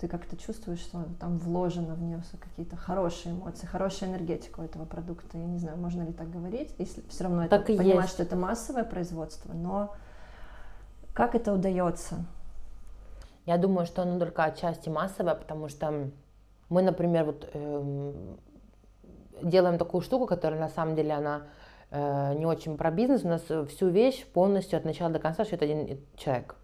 ты как-то чувствуешь, что там вложено в нее какие-то хорошие эмоции, хорошая энергетика у этого продукта. Я не знаю, можно ли так говорить, если все равно так это понимаешь, есть. что это массовое производство, но как это удается? Я думаю, что оно только отчасти массовое, потому что мы, например, вот эм, делаем такую штуку, которая на самом деле она э, не очень про бизнес. У нас всю вещь полностью от начала до конца шьет один человек.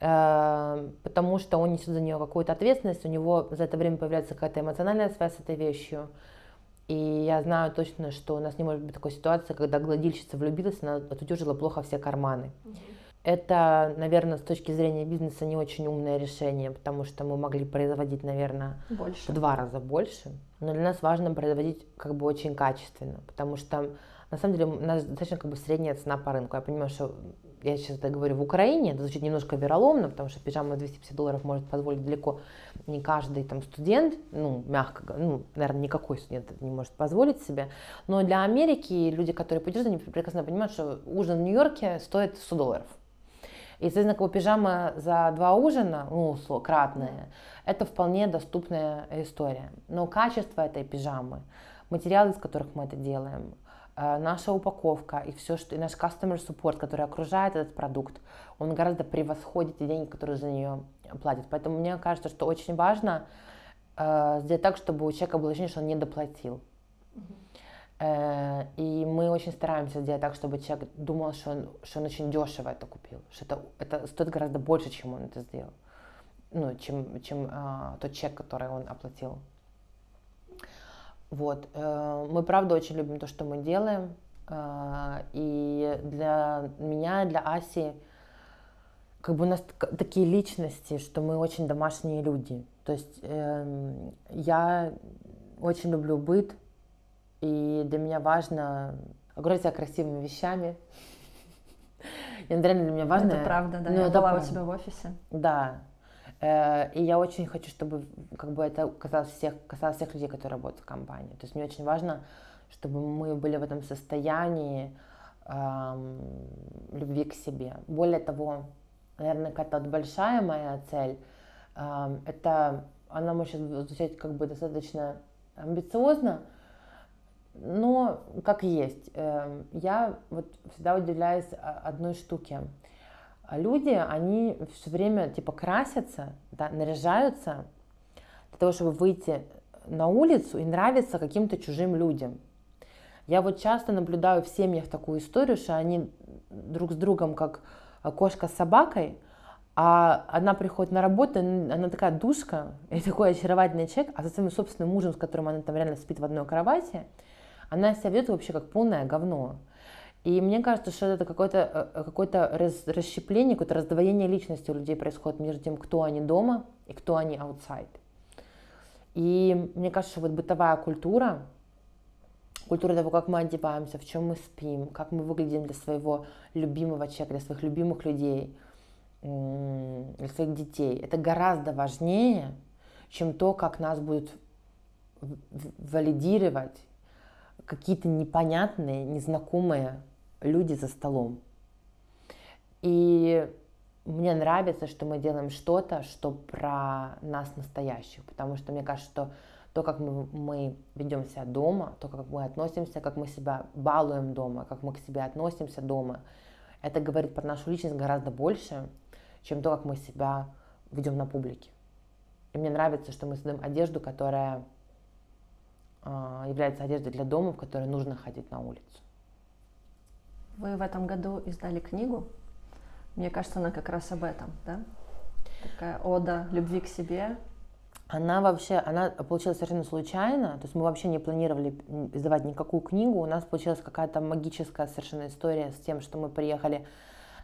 Э, потому что он несет за нее какую-то ответственность, у него за это время появляется какая-то эмоциональная связь с этой вещью. И я знаю точно, что у нас не может быть такой ситуации, когда гладильщица влюбилась, она отутюжила плохо все карманы. Mm-hmm. Это, наверное, с точки зрения бизнеса не очень умное решение, потому что мы могли производить, наверное, больше. в два раза больше. Но для нас важно производить как бы очень качественно, потому что на самом деле у нас достаточно как бы средняя цена по рынку. Я понимаю, что я сейчас это говорю в Украине, это звучит немножко вероломно, потому что пижама 250 долларов может позволить далеко не каждый там студент, ну, мягко ну, наверное, никакой студент это не может позволить себе. Но для Америки люди, которые путешествуют, они прекрасно понимают, что ужин в Нью-Йорке стоит 100 долларов. И, бы пижама за два ужина, ну, кратные, это вполне доступная история. Но качество этой пижамы, материалы, из которых мы это делаем, э, наша упаковка и все, что и наш customer support, который окружает этот продукт, он гораздо превосходит те деньги, которые за нее платят. Поэтому мне кажется, что очень важно э, сделать так, чтобы у человека было ощущение, что он не доплатил. Mm-hmm. Э, и мы очень стараемся сделать так, чтобы человек думал, что он, что он очень дешево это купил, что это, это стоит гораздо больше, чем он это сделал, ну, чем, чем а, тот чек, который он оплатил. Вот. Э, мы, правда, очень любим то, что мы делаем. Э, и для меня, для Аси, как бы у нас так- такие личности, что мы очень домашние люди. То есть эм, я очень люблю быт, и для меня важно окружать себя красивыми вещами. И реально для меня важно. Это правда, да. Ну, я это была у правда. тебя в офисе. Да. Э, И я очень хочу, чтобы как бы это касалось всех, касалось всех людей, которые работают в компании. То есть мне очень важно, чтобы мы были в этом состоянии эм, любви к себе. Более того, наверное, какая-то вот большая моя цель, эм, это, она может звучать как бы достаточно амбициозно, но как есть. Эм, Я вот всегда удивляюсь о- одной штуке. А Люди, они все время типа красятся, да, наряжаются для того, чтобы выйти на улицу и нравиться каким-то чужим людям. Я вот часто наблюдаю в семьях такую историю, что они друг с другом как кошка с собакой, а она приходит на работу, она такая душка, и такой очаровательный человек, а со своим собственным мужем, с которым она там реально спит в одной кровати, она себя ведет вообще как полное говно. И мне кажется, что это какое-то э, какое-то раз- расщепление, какое-то раздвоение личности у людей происходит между тем, кто они дома и кто они outside. И мне кажется, что вот бытовая культура, культура того, как мы одеваемся, в чем мы спим, как мы выглядим для своего любимого человека, для своих любимых людей, для своих детей, это гораздо важнее, чем то, как нас будут валидировать какие-то непонятные, незнакомые люди за столом. И мне нравится, что мы делаем что-то, что про нас настоящих, потому что мне кажется, что то, как мы, мы ведем себя дома, то, как мы относимся, как мы себя балуем дома, как мы к себе относимся дома, это говорит про нашу личность гораздо больше, чем то, как мы себя ведем на публике. И мне нравится, что мы создаем одежду, которая является одеждой для дома, в которой нужно ходить на улицу. Вы в этом году издали книгу. Мне кажется, она как раз об этом, да? Такая ода любви к себе. Она вообще, она получилась совершенно случайно, то есть мы вообще не планировали издавать никакую книгу, у нас получилась какая-то магическая совершенно история с тем, что мы приехали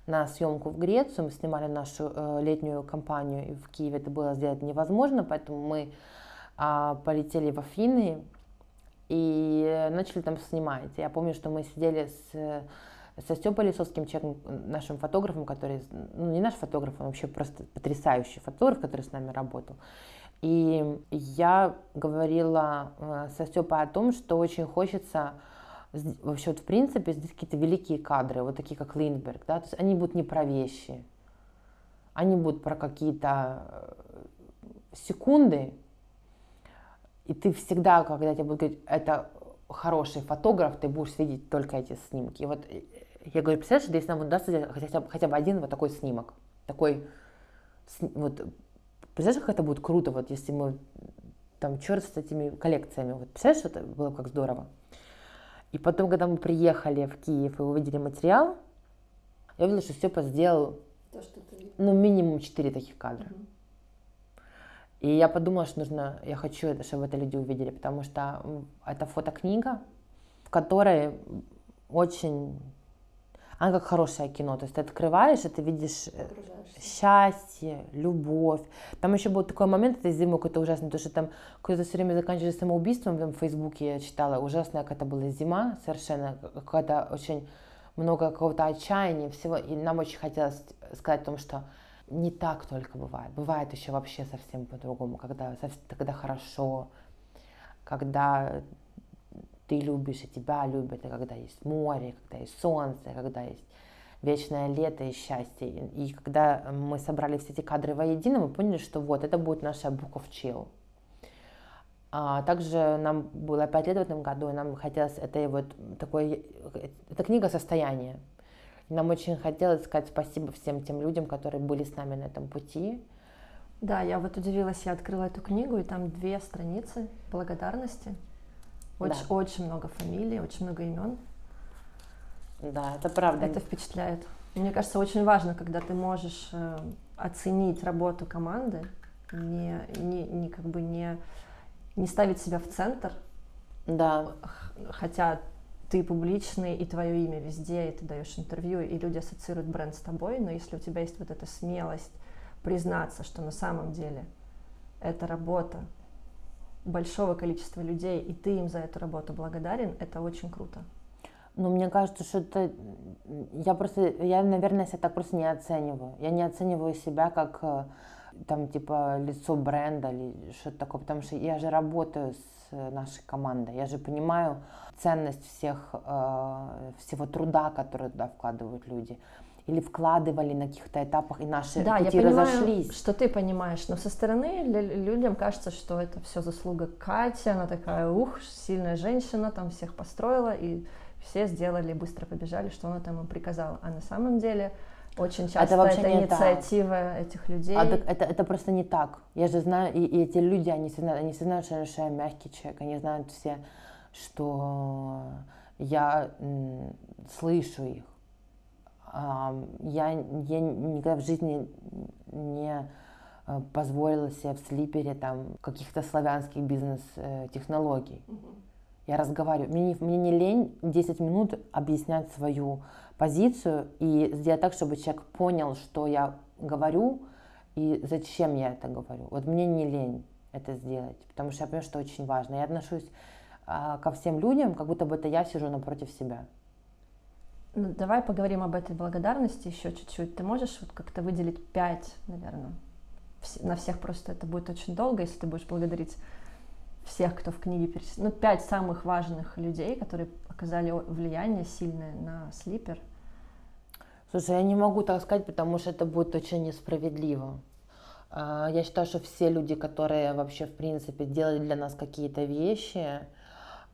на съемку в Грецию, мы снимали нашу э, летнюю кампанию и в Киеве это было сделать невозможно, поэтому мы а, полетели в Афины и начали там снимать. Я помню, что мы сидели с со Степой Лисовским, человеком, нашим фотографом, который, ну не наш фотограф, он вообще просто потрясающий фотограф, который с нами работал. И я говорила э, со Степой о том, что очень хочется вообще вот в принципе сделать какие-то великие кадры, вот такие как Линдберг, да, то есть они будут не про вещи, они будут про какие-то э, секунды, и ты всегда, когда тебе будут говорить, это хороший фотограф, ты будешь видеть только эти снимки. И вот э, я говорю, представляешь, если нам удастся сделать хотя хотя бы один вот такой снимок, такой, вот, представляешь, как это будет круто, вот если мы там черт с этими коллекциями, вот, представляешь, это было бы как здорово. И потом, когда мы приехали в Киев и увидели материал, я увидела, что Степа сделал, То, что ты... ну, минимум 4 таких кадра. И я подумала, что нужно, я хочу, чтобы это люди увидели, потому что это фотокнига, в которой очень, она как хорошее кино, то есть ты открываешь, и ты видишь э, счастье, любовь. Там еще был такой момент этой зимы какой-то ужасный, потому что там кто-то все время заканчивали самоубийством, там в Фейсбуке я читала, ужасная какая-то была зима совершенно, какая-то очень много какого-то отчаяния всего, и нам очень хотелось сказать о том, что не так только бывает. Бывает еще вообще совсем по-другому, когда, когда хорошо, когда ты любишь, и тебя любят, и когда есть море, когда есть солнце, когда есть вечное лето и счастье. И и когда мы собрали все эти кадры воедино, мы поняли, что вот, это будет наша Book of Chill. А также нам было 5 лет в этом году, и нам хотелось этой вот такой, это книга состояния. Нам очень хотелось сказать спасибо всем тем людям, которые были с нами на этом пути. Да, я вот удивилась, я открыла эту книгу, и там две страницы благодарности. Очень, Да. очень много фамилий, очень много имен. Да, это правда. Это впечатляет. Мне кажется, очень важно, когда ты можешь э, оценить работу команды, не, не, не как бы не, не ставить себя в центр, Да, хотя ты публичный, и твое имя везде, и ты даешь интервью, и люди ассоциируют бренд с тобой, но если у тебя есть вот эта смелость признаться, что на самом деле это работа большого количества людей, и ты им за эту работу благодарен, это очень круто. Ну, мне кажется, что это... Я просто... Я, наверное, себя так просто не оцениваю. Я не оцениваю себя как э, там, типа, лицо бренда или что-то такое, потому что я же работаю с нашей командой, я же понимаю ценность всех, э, всего труда, который туда вкладывают люди или вкладывали на каких-то этапах, и наши да, пути я понимаю, разошлись. что ты понимаешь, но со стороны людям кажется, что это все заслуга Кати, она такая, ух, сильная женщина, там всех построила, и все сделали, быстро побежали, что она там им приказала. А на самом деле очень часто это, вообще это инициатива так. этих людей. А, так, это, это просто не так. Я же знаю, и, и эти люди, они все знают, они все знают, что я мягкий человек, они знают все, что я м, слышу их. А, я, я никогда в жизни не э, позволила себе в слипере там каких-то славянских бизнес-технологий. Угу. Я разговариваю. Мне, мне не лень 10 минут объяснять свою позицию и сделать так, чтобы человек понял, что я говорю и зачем я это говорю. Вот мне не лень это сделать, потому что я понимаю, что очень важно. Я отношусь а, ко всем людям, как будто бы это я сижу напротив себя. Ну, давай поговорим об этой благодарности еще чуть-чуть. Ты можешь вот как-то выделить пять, наверное, на всех просто это будет очень долго, если ты будешь благодарить всех, кто в книге перечислен, ну, пять самых важных людей, которые оказали влияние сильное на слипер. Слушай, я не могу так сказать, потому что это будет очень несправедливо. А, я считаю, что все люди, которые вообще, в принципе, делали для нас какие-то вещи,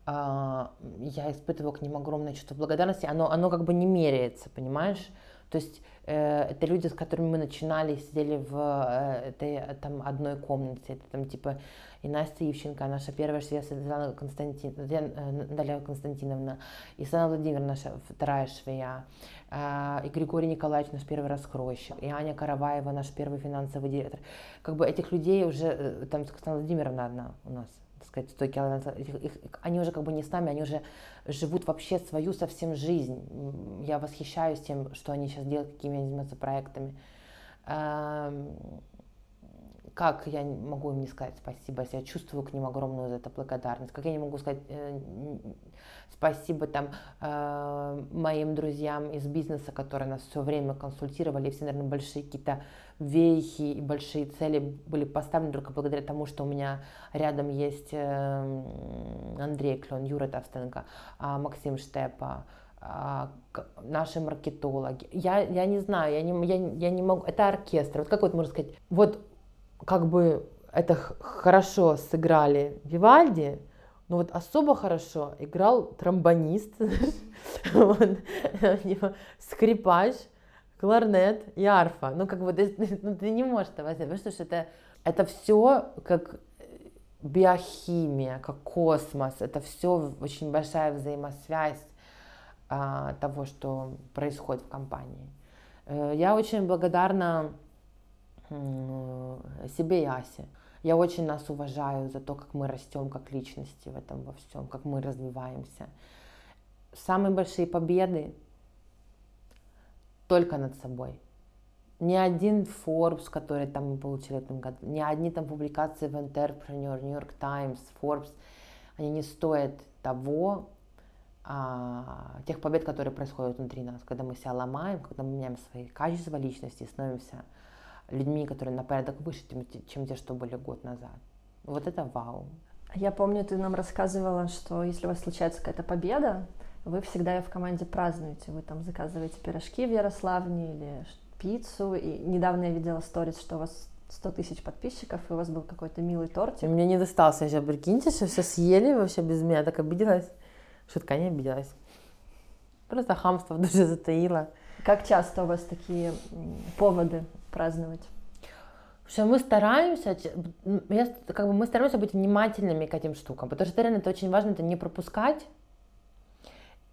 а, я испытываю к ним огромное чувство благодарности. Оно, оно как бы не меряется, понимаешь? То есть э, это люди, с которыми мы начинали, сидели в э, этой там одной комнате. Это там типа и Настя Ивченко, наша первая швея, Светлана Константин, э, Даля Константиновна, и Сана Владимировна, наша вторая швея, э, и Григорий Николаевич, наш первый раскройщик, и Аня Караваева, наш первый финансовый директор. Как бы этих людей уже, э, там Светлана Владимировна одна у нас, сказать, 100 километров, они уже как бы не с нами, они уже живут вообще свою совсем жизнь. Я восхищаюсь тем, что они сейчас делают, какими они занимаются проектами эм, как я могу им не сказать спасибо, если я чувствую к ним огромную за это благодарность, как я не могу сказать э, спасибо там э, моим друзьям из бизнеса, которые нас все время консультировали, все, наверное, большие какие-то вехи и большие цели были поставлены только благодаря тому, что у меня рядом есть э, Андрей Клен, Юра Товстенко, э, Максим Штепа, а, наши маркетологи. Я, я не знаю, я не, я, я не могу. Это оркестр. Вот как вот можно сказать, вот как бы это хорошо сыграли Вивальди, но вот особо хорошо играл тромбонист, скрипач, кларнет и арфа. Ну, как бы ты, ну, ты не можешь этого сделать, потому что это, это все как биохимия, как космос, это все очень большая взаимосвязь а, того, что происходит в компании. Э, я очень благодарна себе и Асе. Я очень нас уважаю за то, как мы растем как личности в этом во всем, как мы развиваемся. Самые большие победы только над собой. Ни один Forbes, который там мы получили в этом году, ни одни там публикации в Entrepreneur, New York Times, Forbes, они не стоят того, а, тех побед, которые происходят внутри нас, когда мы себя ломаем, когда мы меняем свои качества личности, становимся людьми, которые на порядок выше, чем те, что были год назад. Вот это вау. Я помню, ты нам рассказывала, что если у вас случается какая-то победа, вы всегда ее в команде празднуете. Вы там заказываете пирожки в Ярославне или пиццу. И недавно я видела сторис, что у вас 100 тысяч подписчиков, и у вас был какой-то милый тортик. Мне не достался еще, прикиньте, что все съели вообще без меня. Так обиделась. Шутка, не обиделась. Просто хамство в душе затаило. Как часто у вас такие поводы праздновать? Что мы стараемся, я, как бы мы стараемся быть внимательными к этим штукам, потому что реально это очень важно, это не пропускать.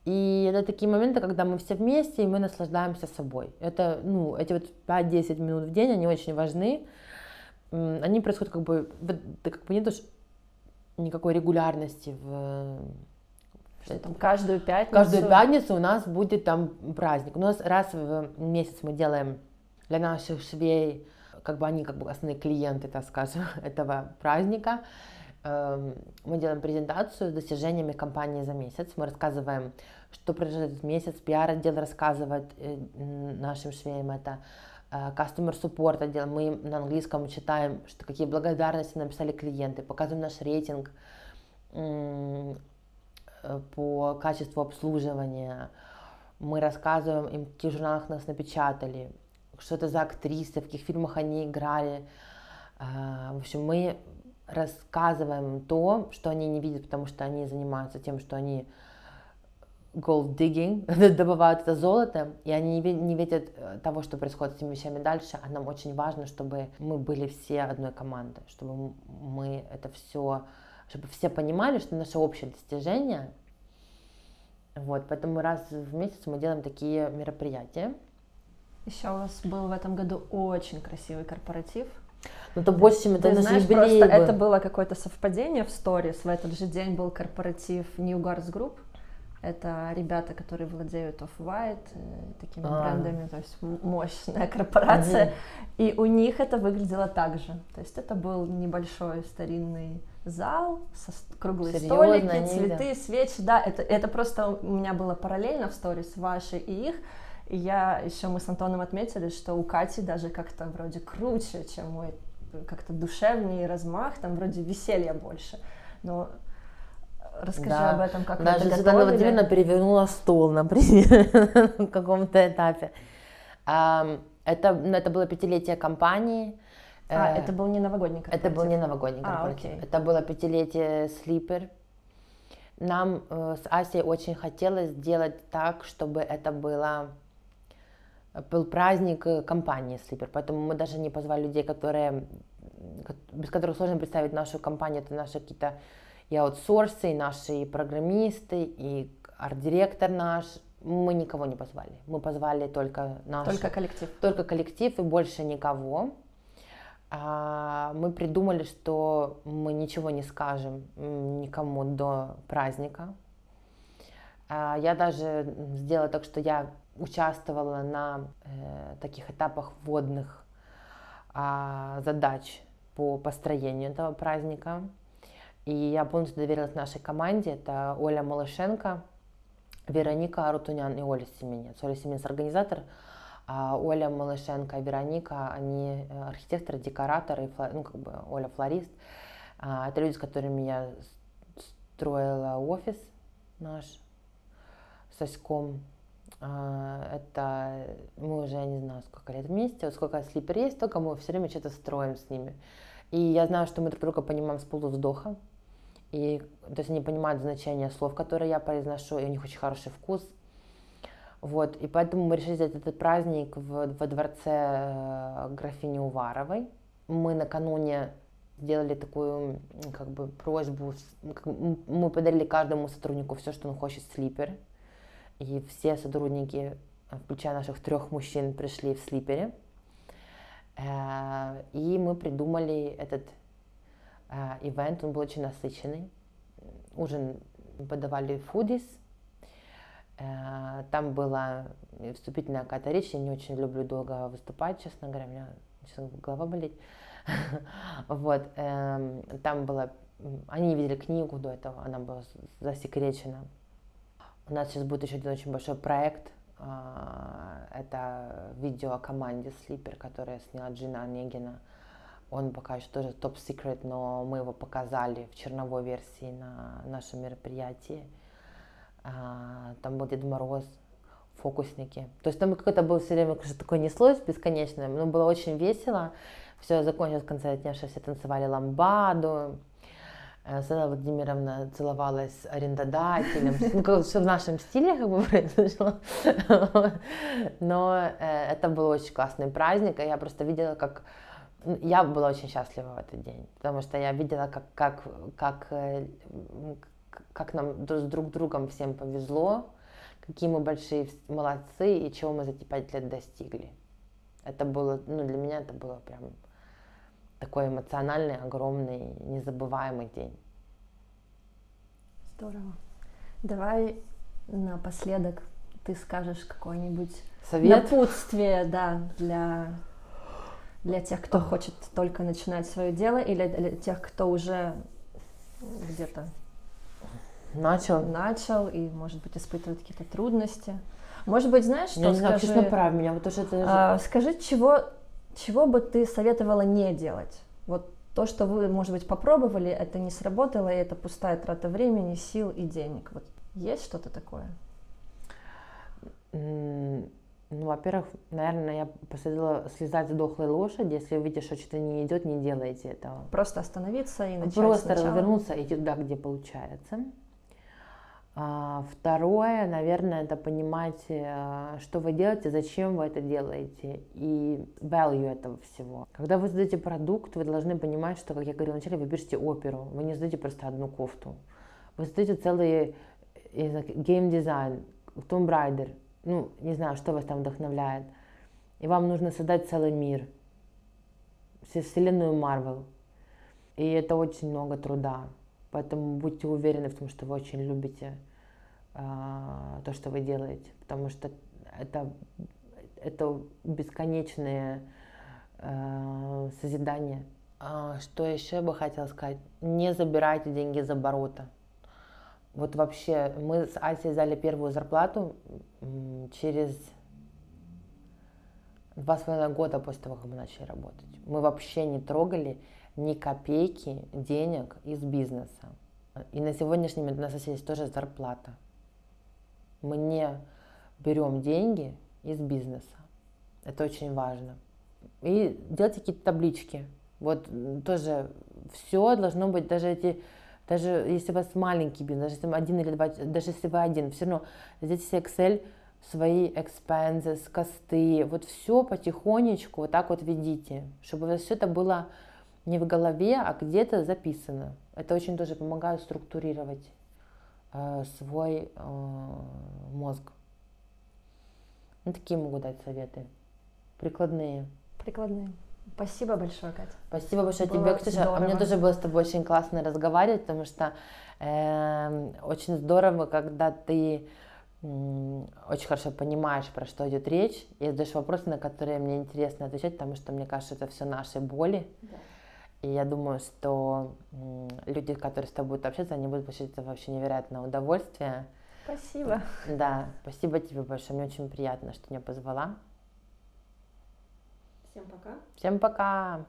И это такие моменты, когда мы все вместе, и мы наслаждаемся собой. Это, ну, эти вот 5-10 минут в день, они очень важны. Они происходят как бы, как бы нет никакой регулярности в, Что там каждую пятницу? Каждую пятницу у нас будет там праздник. У нас раз в месяц мы делаем для наших швей, как бы они как бы основные клиенты, так скажем, этого праздника. Эм, мы делаем презентацию с достижениями компании за месяц. Мы рассказываем, что произошло этот месяц. Пиар-отдел рассказывает э, нашим швеям это. Э, customer support отдел. Мы на английском читаем, что какие благодарности написали клиенты. Показываем наш рейтинг э, по качеству обслуживания. Мы рассказываем им, в каких журналах нас напечатали, что это за актрисы, в каких фильмах они играли. В общем, мы рассказываем то, что они не видят, потому что они занимаются тем, что они gold digging, добывают это золото, и они не видят э, того, что происходит с этими вещами дальше, а нам очень важно, чтобы мы были все одной командой, чтобы мы это все, чтобы все понимали, что наше общее достижение, вот, поэтому раз в месяц мы делаем такие мероприятия. Еще у вас был в этом году очень красивый корпоратив, ну, это больше, чем это Ты наш знаешь, юбилей просто был. это было какое-то совпадение в сторис. В этот же день был корпоратив New Guards Group. Это ребята, которые владеют Off-White, э, такими а. брендами, то есть мощная корпорация. Угу. И у них это выглядело так же. То есть это был небольшой старинный зал, со круглые Серьезно, столики, цветы, да. свечи. Да, это, это просто у меня было параллельно в сторис ваши и их. И я еще мы с Антоном отметили, что у Кати даже как-то вроде круче, чем мой как-то душевнее размах, там вроде веселья больше. Но расскажи да. об этом, как Даже вы Светлана Владимировна перевернула стол, например, на каком-то этапе. Это, ну, это было пятилетие компании. А, э, это был не новогодний корпоратив? Это был не новогодний а, корпоратив. А, это было пятилетие Слипер. Нам э, с Асей очень хотелось сделать так, чтобы это было был праздник э, компании Sleeper, поэтому мы даже не позвали людей, которые, без которых сложно представить нашу компанию, это наши какие-то и аутсорсы, и наши программисты, и арт-директор наш, мы никого не позвали. Мы позвали только наш... Только коллектив. Только коллектив и больше никого. А, мы придумали, что мы ничего не скажем никому до праздника. А, я даже сделала так, что я участвовала на э, таких этапах вводных э, задач по построению этого праздника. И я полностью доверилась нашей команде. Это Оля Малышенко, Вероника Арутунян и Оля Семенец. Оля Семенец организатор, а Оля Малышенко Вероника, они э, архитекторы, декораторы, ну как бы Оля флорист. А, это люди, с которыми я строила офис наш с а, это мы уже, не знаю, сколько лет вместе, вот сколько слипер есть, только мы все время что-то строим с ними. И я знаю, что мы друг друга понимаем с полувздоха. И, то есть они понимают значение слов, которые я произношу, и у них очень хороший вкус. Вот, и поэтому мы решили сделать этот праздник в, во дворце э, графини Уваровой. Мы накануне сделали такую как бы просьбу, мы подарили каждому сотруднику все, что он хочет слипер и все сотрудники, включая наших трех мужчин, пришли в слипере. Э, и мы придумали этот э, ивент, он был очень насыщенный. Ужин подавали фудис. Э, там была вступительная какая-то речь. Я не очень люблю долго выступать, честно говоря, у меня сейчас голова болит. Вот, эм, там было, они видели книгу до этого, она была засекречена. У нас сейчас будет еще один очень большой проект. А, это видео о команде Sleeper, которое сняла Джина Онегина. Он пока еще тоже топ-секрет, но мы его показали в черновой версии на нашем мероприятии. А, там был Дед Мороз, фокусники. То есть там какое-то было все время что такое неслось бесконечное, но было очень весело. Все закончилось в конце дня, все танцевали ламбаду, Светлана Владимировна целовалась с арендодателем. Ну, все в нашем стиле как бы произошло. Но это был очень классный праздник, и я просто видела, как... Я была очень счастлива в этот день, потому что я видела, как, как, как, как нам с друг другом всем повезло, какие мы большие молодцы и чего мы за эти пять лет достигли. Это было, ну, для меня это было прям такой эмоциональный, огромный, незабываемый день. Здорово. Давай напоследок ты скажешь какое-нибудь Совет? напутствие, да, для, для тех, кто хочет только начинать свое дело, или для тех, кто уже где-то Начал. начал и, может быть, испытывает какие-то трудности. Может быть, знаешь, что Я не знаю, скажи, честно, прав меня. Вот тоже это... а, скажи, чего, чего бы ты советовала не делать? Вот то, что вы, может быть, попробовали, это не сработало, и это пустая трата времени, сил и денег. Вот есть что-то такое? Ну, во-первых, наверное, я посоветовала слезать с дохлой лошади. Если вы видите, что что-то не идет, не делайте этого. Просто остановиться и начать Просто сначала? развернуться и идти туда, где получается. А, Второе, наверное, это понимать, э, что вы делаете, зачем вы это делаете и value этого всего. Когда вы создаете продукт, вы должны понимать, что, как я говорила вначале, вы пишете оперу, вы не создаете просто одну кофту. Вы создаете целый гейм-дизайн, Tomb Raider, ну, не знаю, что вас там вдохновляет. И вам нужно создать целый мир, вселенную Марвел. И это очень много труда. Поэтому будьте уверены в том, что вы очень любите а, то, что вы делаете. Потому что это, это бесконечное а, созидание. А, что еще бы хотела сказать? Не забирайте деньги за оборота. Вот вообще, мы с Асей взяли первую зарплату через два с половиной года после того, как мы начали работать. Мы вообще не трогали ни копейки денег из бизнеса. И на сегодняшний момент у нас есть тоже зарплата. Мы не берем деньги из бизнеса. Это очень важно. И делайте какие-то таблички. Вот тоже все должно быть, даже эти, даже если у вас маленький бизнес, даже если вы один или два, даже если вы один, все равно здесь Excel свои expenses, косты, вот все потихонечку вот так вот ведите, чтобы все это было не в голове, а где-то записано. Это очень тоже помогает структурировать э, свой э, мозг. Ну, такие могу дать советы. Прикладные. Прикладные. Спасибо большое, Катя. Спасибо большое Было тебе, Ксюша. А Мне тоже было с тобой очень классно разговаривать, потому что эм, очень здорово, когда ты очень хорошо понимаешь, про что идет речь, и задаешь вопросы, на которые мне интересно отвечать, потому что мне кажется, это все наши боли. И я думаю, что люди, которые с тобой будут общаться, они будут получать это вообще невероятное удовольствие. Спасибо. Да, спасибо тебе большое, мне очень приятно, что меня позвала. Всем пока. Всем пока!